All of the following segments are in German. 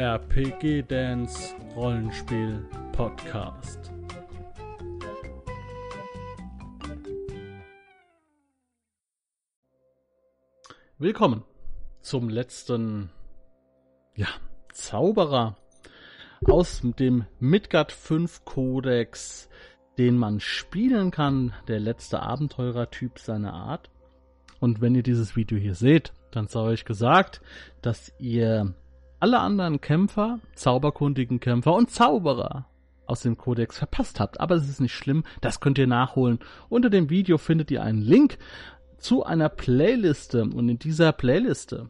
RPG Dance Rollenspiel Podcast. Willkommen zum letzten ja, Zauberer aus dem Midgard 5 Kodex, den man spielen kann, der letzte Abenteurertyp seiner Art. Und wenn ihr dieses Video hier seht, dann sei euch gesagt, dass ihr alle anderen Kämpfer, zauberkundigen Kämpfer und Zauberer aus dem Kodex verpasst habt. Aber es ist nicht schlimm, das könnt ihr nachholen. Unter dem Video findet ihr einen Link zu einer Playliste und in dieser Playliste,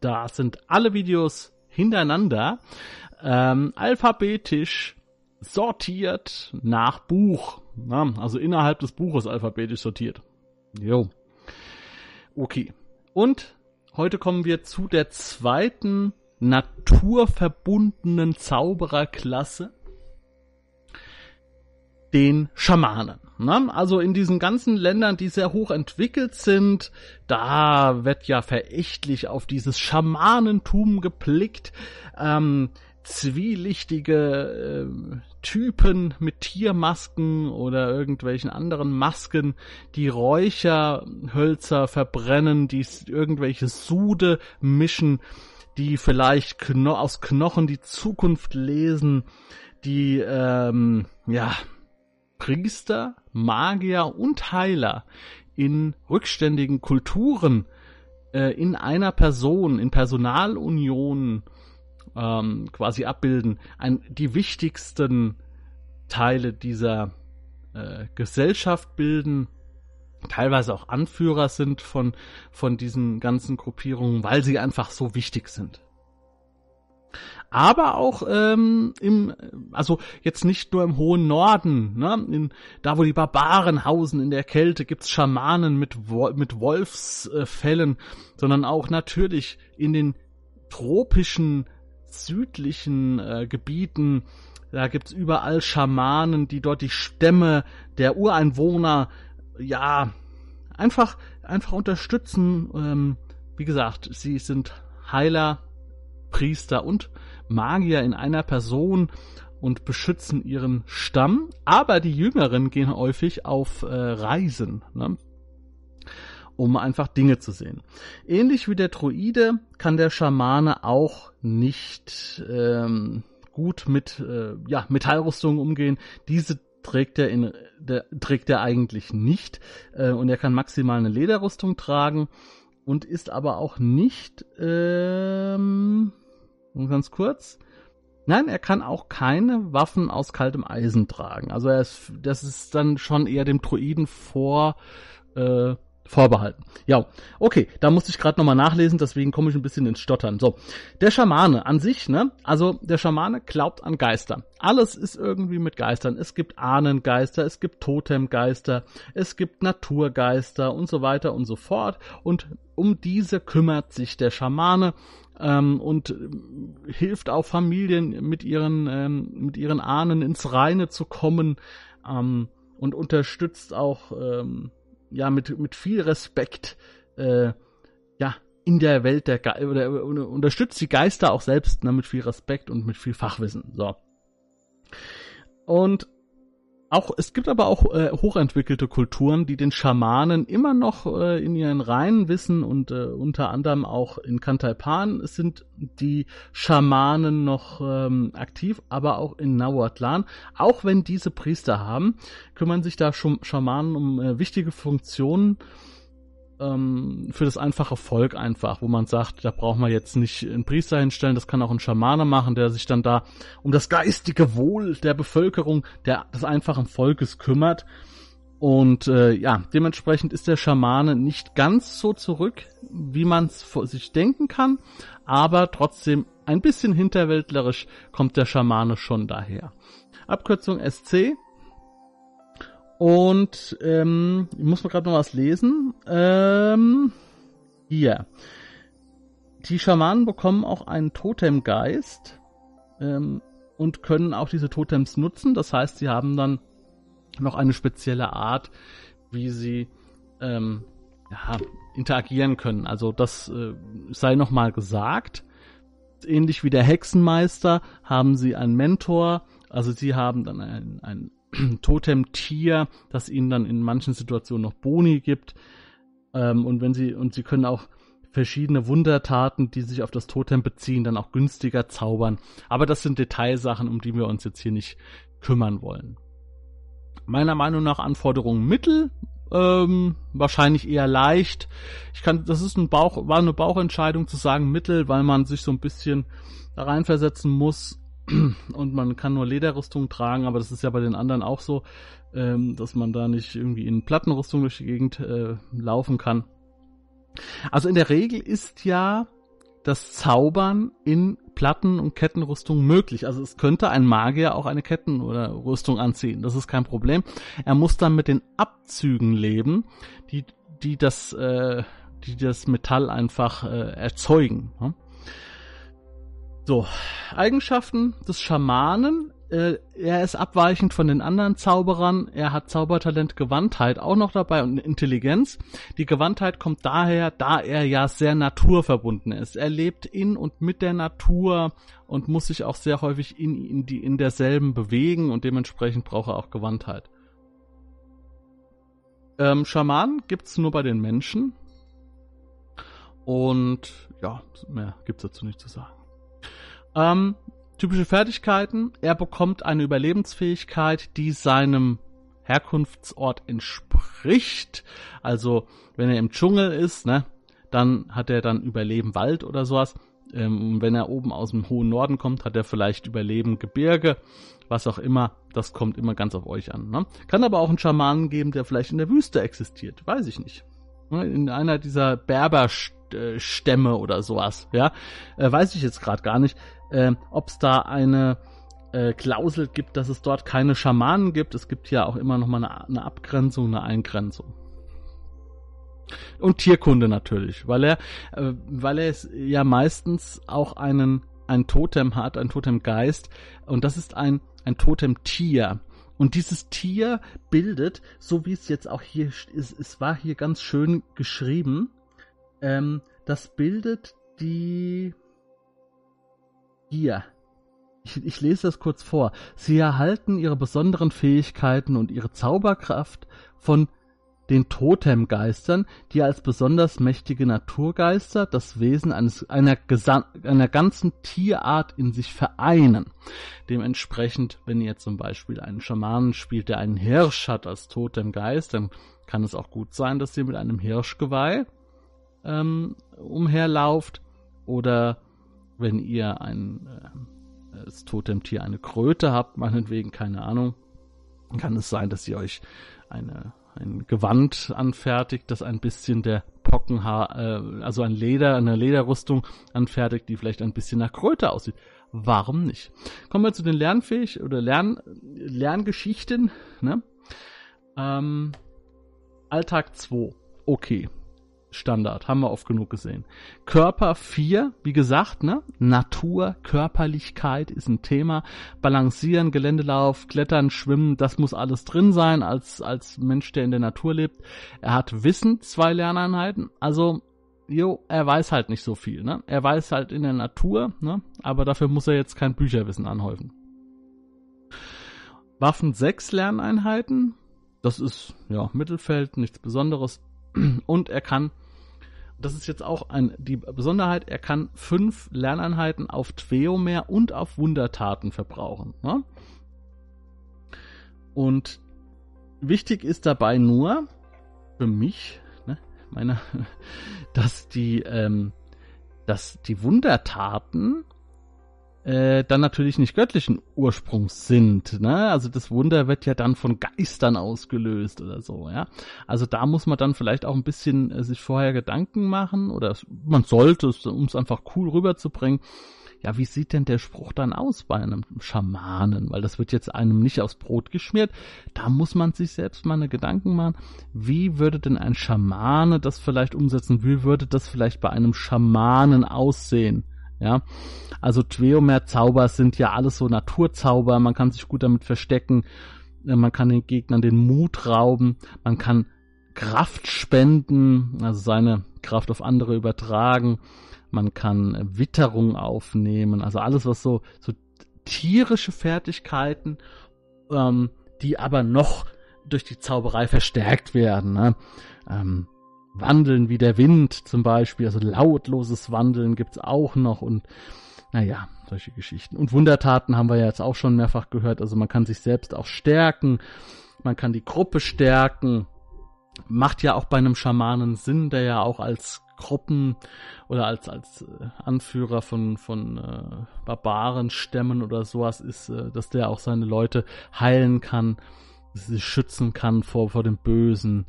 da sind alle Videos hintereinander ähm, alphabetisch sortiert nach Buch. Na, also innerhalb des Buches alphabetisch sortiert. Jo. Okay. Und heute kommen wir zu der zweiten naturverbundenen Zaubererklasse, den Schamanen. Ne? Also in diesen ganzen Ländern, die sehr hoch entwickelt sind, da wird ja verächtlich auf dieses Schamanentum geblickt. Ähm, zwielichtige äh, Typen mit Tiermasken oder irgendwelchen anderen Masken, die Räucherhölzer verbrennen, die irgendwelche Sude mischen, die vielleicht Kno aus Knochen die Zukunft lesen, die ähm, ja Priester, Magier und Heiler in rückständigen Kulturen äh, in einer Person, in Personalunionen ähm, quasi abbilden, ein, die wichtigsten Teile dieser äh, Gesellschaft bilden, teilweise auch Anführer sind von, von diesen ganzen Gruppierungen, weil sie einfach so wichtig sind. Aber auch ähm, im, also jetzt nicht nur im hohen Norden, ne? in, da wo die Barbaren hausen in der Kälte, gibt's Schamanen mit, mit Wolfsfällen, äh, sondern auch natürlich in den tropischen südlichen äh, Gebieten, da gibt's überall Schamanen, die dort die Stämme der Ureinwohner, ja, einfach, einfach unterstützen. Ähm, wie gesagt, sie sind Heiler, Priester und Magier in einer Person und beschützen ihren Stamm. Aber die Jüngeren gehen häufig auf äh, Reisen. Ne? um einfach Dinge zu sehen. Ähnlich wie der Druide kann der Schamane auch nicht ähm, gut mit äh, ja, Metallrüstungen umgehen. Diese trägt er in der, trägt er eigentlich nicht äh, und er kann maximal eine Lederrüstung tragen und ist aber auch nicht ähm, ganz kurz Nein, er kann auch keine Waffen aus kaltem Eisen tragen. Also er ist, das ist dann schon eher dem Druiden vor äh, vorbehalten. Ja, okay, da musste ich gerade nochmal nachlesen, deswegen komme ich ein bisschen ins Stottern. So, der Schamane an sich, ne? Also der Schamane glaubt an Geister. Alles ist irgendwie mit Geistern. Es gibt Ahnengeister, es gibt Totemgeister, es gibt Naturgeister und so weiter und so fort. Und um diese kümmert sich der Schamane ähm, und hilft auch Familien mit ihren ähm, mit ihren Ahnen ins Reine zu kommen ähm, und unterstützt auch ähm, ja mit mit viel Respekt äh, ja in der Welt der Ge oder, oder unterstützt die Geister auch selbst ne, mit viel Respekt und mit viel Fachwissen so. Und auch es gibt aber auch äh, hochentwickelte Kulturen, die den Schamanen immer noch äh, in ihren Reihen wissen und äh, unter anderem auch in Kantalpan sind die Schamanen noch ähm, aktiv, aber auch in Nahuatlan. Auch wenn diese Priester haben, kümmern sich da schon Schamanen um äh, wichtige Funktionen ähm, für das einfache Volk einfach, wo man sagt, da braucht man jetzt nicht einen Priester hinstellen, das kann auch ein Schamane machen, der sich dann da um das geistige Wohl der Bevölkerung, der, des einfachen Volkes kümmert. Und äh, ja, dementsprechend ist der Schamane nicht ganz so zurück, wie man es sich denken kann, aber trotzdem ein bisschen hinterwäldlerisch kommt der Schamane schon daher. Abkürzung SC und ähm, ich muss mal gerade noch was lesen. Ähm, hier. Die Schamanen bekommen auch einen Totemgeist ähm, und können auch diese Totems nutzen. Das heißt, sie haben dann noch eine spezielle Art, wie sie ähm, ja, interagieren können. Also das äh, sei nochmal gesagt. Ähnlich wie der Hexenmeister haben sie einen Mentor, also sie haben dann ein, ein Totemtier, das ihnen dann in manchen Situationen noch Boni gibt. Ähm, und wenn sie, und sie können auch verschiedene Wundertaten, die sich auf das Totem beziehen, dann auch günstiger zaubern. Aber das sind Detailsachen, um die wir uns jetzt hier nicht kümmern wollen. Meiner Meinung nach Anforderungen Mittel, ähm, wahrscheinlich eher leicht. Ich kann, das ist ein Bauch, war eine Bauchentscheidung zu sagen Mittel, weil man sich so ein bisschen da reinversetzen muss und man kann nur Lederrüstung tragen, aber das ist ja bei den anderen auch so, ähm, dass man da nicht irgendwie in Plattenrüstung durch die Gegend äh, laufen kann. Also in der Regel ist ja das Zaubern in Platten- und Kettenrüstung möglich. Also es könnte ein Magier auch eine Ketten- oder Rüstung anziehen. Das ist kein Problem. Er muss dann mit den Abzügen leben, die, die das, äh, die das Metall einfach äh, erzeugen. Ne? So, Eigenschaften des Schamanen äh, er ist abweichend von den anderen Zauberern. Er hat Zaubertalent Gewandtheit auch noch dabei und Intelligenz. Die Gewandtheit kommt daher, da er ja sehr naturverbunden ist. Er lebt in und mit der Natur und muss sich auch sehr häufig in, in, die, in derselben bewegen und dementsprechend braucht er auch Gewandtheit. Ähm, Schaman gibt's nur bei den Menschen. Und ja, mehr gibt's dazu nicht zu sagen. Ähm, Typische Fertigkeiten. Er bekommt eine Überlebensfähigkeit, die seinem Herkunftsort entspricht. Also, wenn er im Dschungel ist, ne, dann hat er dann Überleben Wald oder sowas. Ähm, wenn er oben aus dem hohen Norden kommt, hat er vielleicht Überleben Gebirge, was auch immer. Das kommt immer ganz auf euch an. Ne? Kann aber auch einen Schamanen geben, der vielleicht in der Wüste existiert. Weiß ich nicht. Ne, in einer dieser Berberstämme oder sowas. Ja, äh, weiß ich jetzt gerade gar nicht äh, ob es da eine äh, Klausel gibt, dass es dort keine Schamanen gibt. Es gibt ja auch immer noch mal eine, eine Abgrenzung, eine Eingrenzung. Und Tierkunde natürlich, weil er, äh, weil er es ja meistens auch einen ein Totem hat, ein Totemgeist, und das ist ein ein Totemtier. Und dieses Tier bildet, so wie es jetzt auch hier ist, es war hier ganz schön geschrieben, ähm, das bildet die hier. Ich, ich lese das kurz vor. Sie erhalten ihre besonderen Fähigkeiten und ihre Zauberkraft von den Totemgeistern, die als besonders mächtige Naturgeister das Wesen eines, einer, einer ganzen Tierart in sich vereinen. Dementsprechend, wenn ihr zum Beispiel einen Schamanen spielt, der einen Hirsch hat als Totemgeist, dann kann es auch gut sein, dass ihr mit einem Hirschgeweih ähm, umherlauft oder wenn ihr ein äh, das Totemtier eine Kröte habt, meinetwegen, keine Ahnung, kann es sein, dass ihr euch eine, ein Gewand anfertigt, das ein bisschen der Pockenhaar, äh, also ein Leder, eine Lederrüstung anfertigt, die vielleicht ein bisschen nach Kröte aussieht. Warum nicht? Kommen wir zu den Lernfähig oder Lern, Lerngeschichten. Ne? Ähm, Alltag 2. Okay. Standard, haben wir oft genug gesehen. Körper 4, wie gesagt, ne? Natur, Körperlichkeit ist ein Thema. Balancieren, Geländelauf, Klettern, Schwimmen, das muss alles drin sein als, als Mensch, der in der Natur lebt. Er hat Wissen, zwei Lerneinheiten. Also, jo, er weiß halt nicht so viel, ne? Er weiß halt in der Natur, ne? Aber dafür muss er jetzt kein Bücherwissen anhäufen. Waffen 6 Lerneinheiten. Das ist, ja, Mittelfeld, nichts Besonderes. Und er kann das ist jetzt auch ein, die Besonderheit, er kann fünf Lerneinheiten auf Tweomer und auf Wundertaten verbrauchen. Ne? Und wichtig ist dabei nur, für mich, ne, meine, dass die, ähm, dass die Wundertaten äh, dann natürlich nicht göttlichen Ursprungs sind. Ne? Also das Wunder wird ja dann von Geistern ausgelöst oder so. Ja, also da muss man dann vielleicht auch ein bisschen äh, sich vorher Gedanken machen oder man sollte es, um es einfach cool rüberzubringen. Ja, wie sieht denn der Spruch dann aus bei einem Schamanen? Weil das wird jetzt einem nicht aufs Brot geschmiert. Da muss man sich selbst mal eine Gedanken machen. Wie würde denn ein Schamane das vielleicht umsetzen? Wie würde das vielleicht bei einem Schamanen aussehen? Ja, also Tweomer-Zauber sind ja alles so Naturzauber, man kann sich gut damit verstecken, äh, man kann den Gegnern den Mut rauben, man kann Kraft spenden, also seine Kraft auf andere übertragen. Man kann Witterung aufnehmen, also alles, was so, so tierische Fertigkeiten, ähm, die aber noch durch die Zauberei verstärkt werden. Ne? Ähm, Wandeln wie der Wind zum Beispiel, also lautloses Wandeln gibt's auch noch und naja, solche Geschichten. Und Wundertaten haben wir ja jetzt auch schon mehrfach gehört, also man kann sich selbst auch stärken, man kann die Gruppe stärken, macht ja auch bei einem Schamanen Sinn, der ja auch als Gruppen oder als als äh, Anführer von von äh, Barbarenstämmen oder sowas ist, äh, dass der auch seine Leute heilen kann, sie schützen kann vor vor dem Bösen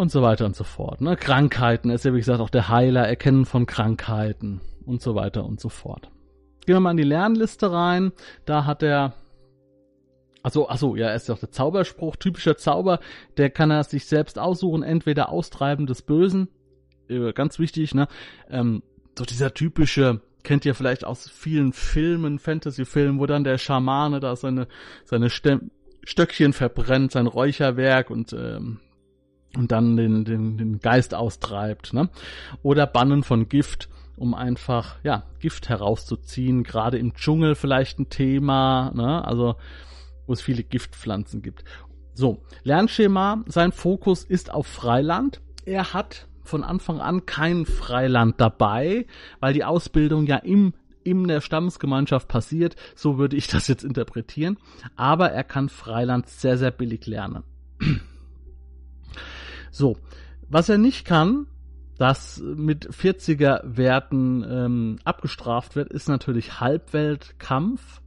und so weiter und so fort. Ne? Krankheiten, ist ja wie gesagt auch der Heiler, Erkennen von Krankheiten und so weiter und so fort. Gehen wir mal in die Lernliste rein. Da hat er also, achso, ja, er ist ja auch der Zauberspruch, typischer Zauber, der kann er sich selbst aussuchen, entweder Austreiben des Bösen, äh, ganz wichtig, ne, ähm, so dieser typische, kennt ihr vielleicht aus vielen Filmen, Fantasy-Filmen, wo dann der Schamane da seine, seine Stöckchen verbrennt, sein Räucherwerk und, ähm, und dann den, den, den Geist austreibt, ne? Oder Bannen von Gift, um einfach, ja, Gift herauszuziehen, gerade im Dschungel vielleicht ein Thema, ne? Also, wo es viele Giftpflanzen gibt. So, Lernschema, sein Fokus ist auf Freiland. Er hat von Anfang an kein Freiland dabei, weil die Ausbildung ja im in der Stammesgemeinschaft passiert, so würde ich das jetzt interpretieren, aber er kann Freiland sehr, sehr billig lernen. So, was er nicht kann, das mit 40er Werten ähm, abgestraft wird, ist natürlich Halbweltkampf,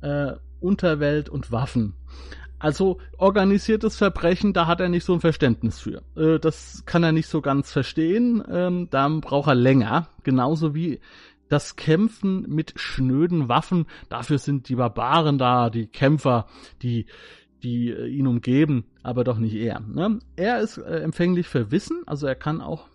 äh, Unterwelt und Waffen. Also organisiertes Verbrechen, da hat er nicht so ein Verständnis für. Äh, das kann er nicht so ganz verstehen. Ähm, da braucht er länger. Genauso wie das Kämpfen mit schnöden Waffen. Dafür sind die Barbaren da, die Kämpfer, die die äh, ihn umgeben, aber doch nicht er. Ne? Er ist äh, empfänglich für Wissen, also er kann auch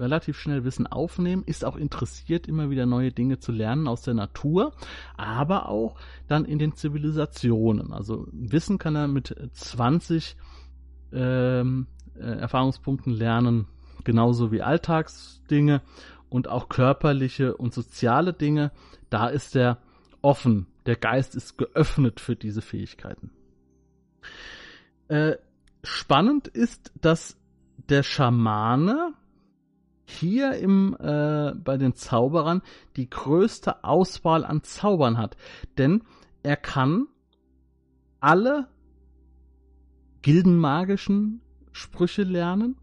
relativ schnell Wissen aufnehmen, ist auch interessiert, immer wieder neue Dinge zu lernen aus der Natur, aber auch dann in den Zivilisationen. Also Wissen kann er mit 20 ähm, äh, Erfahrungspunkten lernen, genauso wie Alltagsdinge und auch körperliche und soziale Dinge. Da ist er offen. Der Geist ist geöffnet für diese Fähigkeiten. Äh, spannend ist, dass der Schamane hier im äh, bei den Zauberern die größte Auswahl an Zaubern hat, denn er kann alle gildenmagischen Sprüche lernen.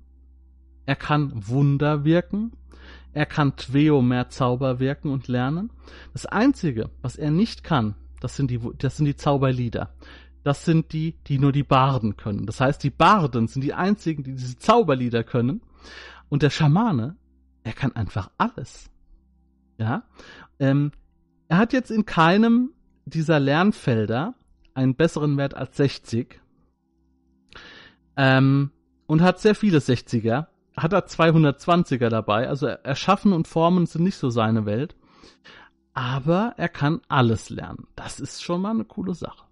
Er kann Wunder wirken. Er kann Tweomer Zauber wirken und lernen. Das einzige, was er nicht kann, das sind die, das sind die Zauberlieder das sind die, die nur die Barden können. Das heißt, die Barden sind die einzigen, die diese Zauberlieder können. Und der Schamane, er kann einfach alles. Ja. Ähm, er hat jetzt in keinem dieser Lernfelder einen besseren Wert als 60. Ähm, und hat sehr viele 60er. Hat er 220er dabei. Also Erschaffen und Formen sind nicht so seine Welt. Aber er kann alles lernen. Das ist schon mal eine coole Sache.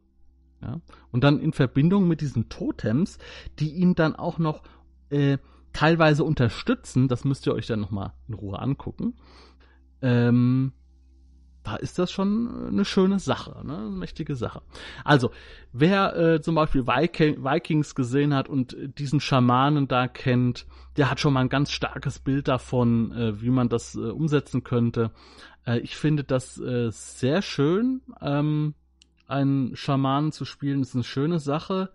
Ja? Und dann in Verbindung mit diesen Totems, die ihn dann auch noch äh, teilweise unterstützen, das müsst ihr euch dann nochmal in Ruhe angucken. Ähm, da ist das schon eine schöne Sache, ne? eine mächtige Sache. Also, wer äh, zum Beispiel Viking, Vikings gesehen hat und diesen Schamanen da kennt, der hat schon mal ein ganz starkes Bild davon, äh, wie man das äh, umsetzen könnte. Äh, ich finde das äh, sehr schön. Ähm, einen Schamanen zu spielen, ist eine schöne Sache.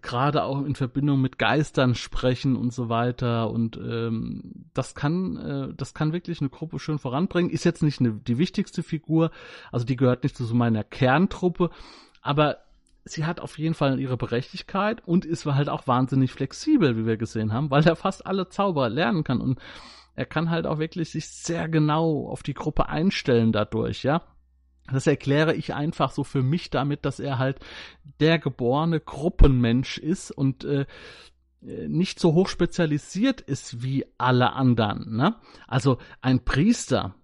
Gerade auch in Verbindung mit Geistern sprechen und so weiter. Und ähm, das kann, äh, das kann wirklich eine Gruppe schön voranbringen. Ist jetzt nicht eine, die wichtigste Figur, also die gehört nicht zu so meiner Kerntruppe, aber sie hat auf jeden Fall ihre Berechtigkeit und ist halt auch wahnsinnig flexibel, wie wir gesehen haben, weil er fast alle Zauber lernen kann und er kann halt auch wirklich sich sehr genau auf die Gruppe einstellen dadurch, ja. Das erkläre ich einfach so für mich damit, dass er halt der geborene Gruppenmensch ist und äh, nicht so hoch spezialisiert ist wie alle anderen. Ne? Also ein Priester,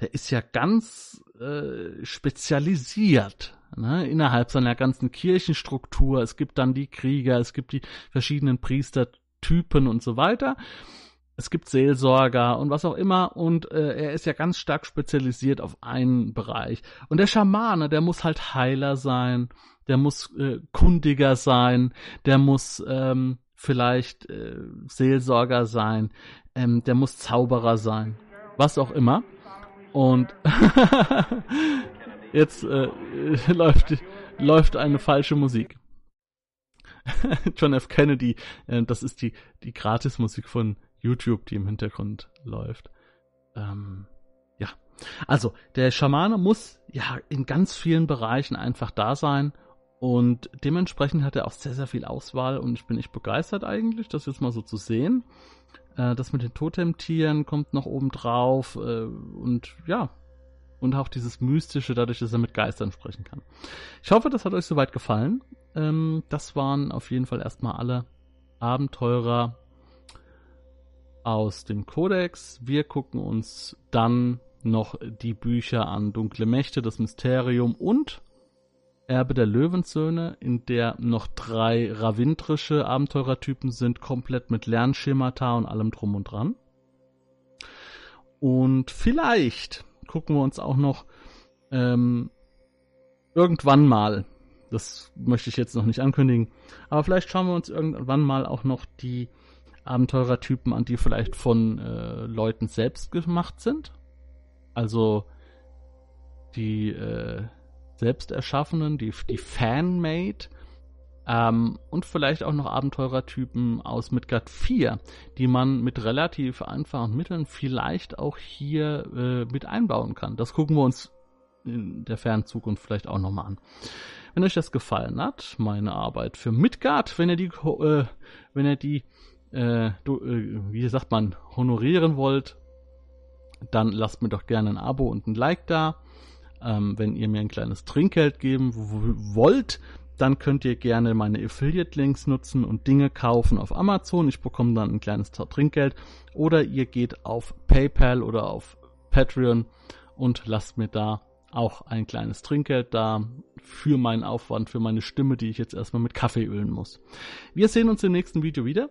der ist ja ganz äh, spezialisiert ne? innerhalb seiner ganzen Kirchenstruktur. Es gibt dann die Krieger, es gibt die verschiedenen Priestertypen und so weiter. Es gibt Seelsorger und was auch immer und äh, er ist ja ganz stark spezialisiert auf einen Bereich. Und der Schamane, der muss halt Heiler sein, der muss äh, kundiger sein, der muss ähm, vielleicht äh, Seelsorger sein, ähm, der muss Zauberer sein, was auch immer. Und jetzt äh, läuft, läuft eine falsche Musik. John F. Kennedy, äh, das ist die, die Gratismusik von YouTube, die im Hintergrund läuft. Ähm, ja. Also, der Schamane muss ja in ganz vielen Bereichen einfach da sein und dementsprechend hat er auch sehr, sehr viel Auswahl und ich bin echt begeistert eigentlich, das jetzt mal so zu sehen. Äh, das mit den Totemtieren kommt noch oben drauf äh, und ja, und auch dieses Mystische, dadurch, dass er mit Geistern sprechen kann. Ich hoffe, das hat euch soweit gefallen. Ähm, das waren auf jeden Fall erstmal alle Abenteurer aus dem Kodex. Wir gucken uns dann noch die Bücher an Dunkle Mächte, das Mysterium und Erbe der Löwensöhne, in der noch drei ravintrische Abenteurertypen sind, komplett mit Lernschemata und allem drum und dran. Und vielleicht gucken wir uns auch noch ähm, irgendwann mal, das möchte ich jetzt noch nicht ankündigen, aber vielleicht schauen wir uns irgendwann mal auch noch die Abenteurertypen an, die vielleicht von äh, Leuten selbst gemacht sind. Also die äh, selbst die, die Fanmade. Ähm, und vielleicht auch noch Abenteurertypen aus Midgard 4, die man mit relativ einfachen Mitteln vielleicht auch hier äh, mit einbauen kann. Das gucken wir uns in der fernen Zukunft vielleicht auch nochmal an. Wenn euch das gefallen hat, meine Arbeit für Midgard, wenn ihr die, äh, wenn ihr die, äh, du, äh, wie sagt man, honorieren wollt, dann lasst mir doch gerne ein Abo und ein Like da. Ähm, wenn ihr mir ein kleines Trinkgeld geben wollt, dann könnt ihr gerne meine Affiliate-Links nutzen und Dinge kaufen auf Amazon. Ich bekomme dann ein kleines Trinkgeld. Oder ihr geht auf PayPal oder auf Patreon und lasst mir da auch ein kleines Trinkgeld da für meinen Aufwand, für meine Stimme, die ich jetzt erstmal mit Kaffee ölen muss. Wir sehen uns im nächsten Video wieder.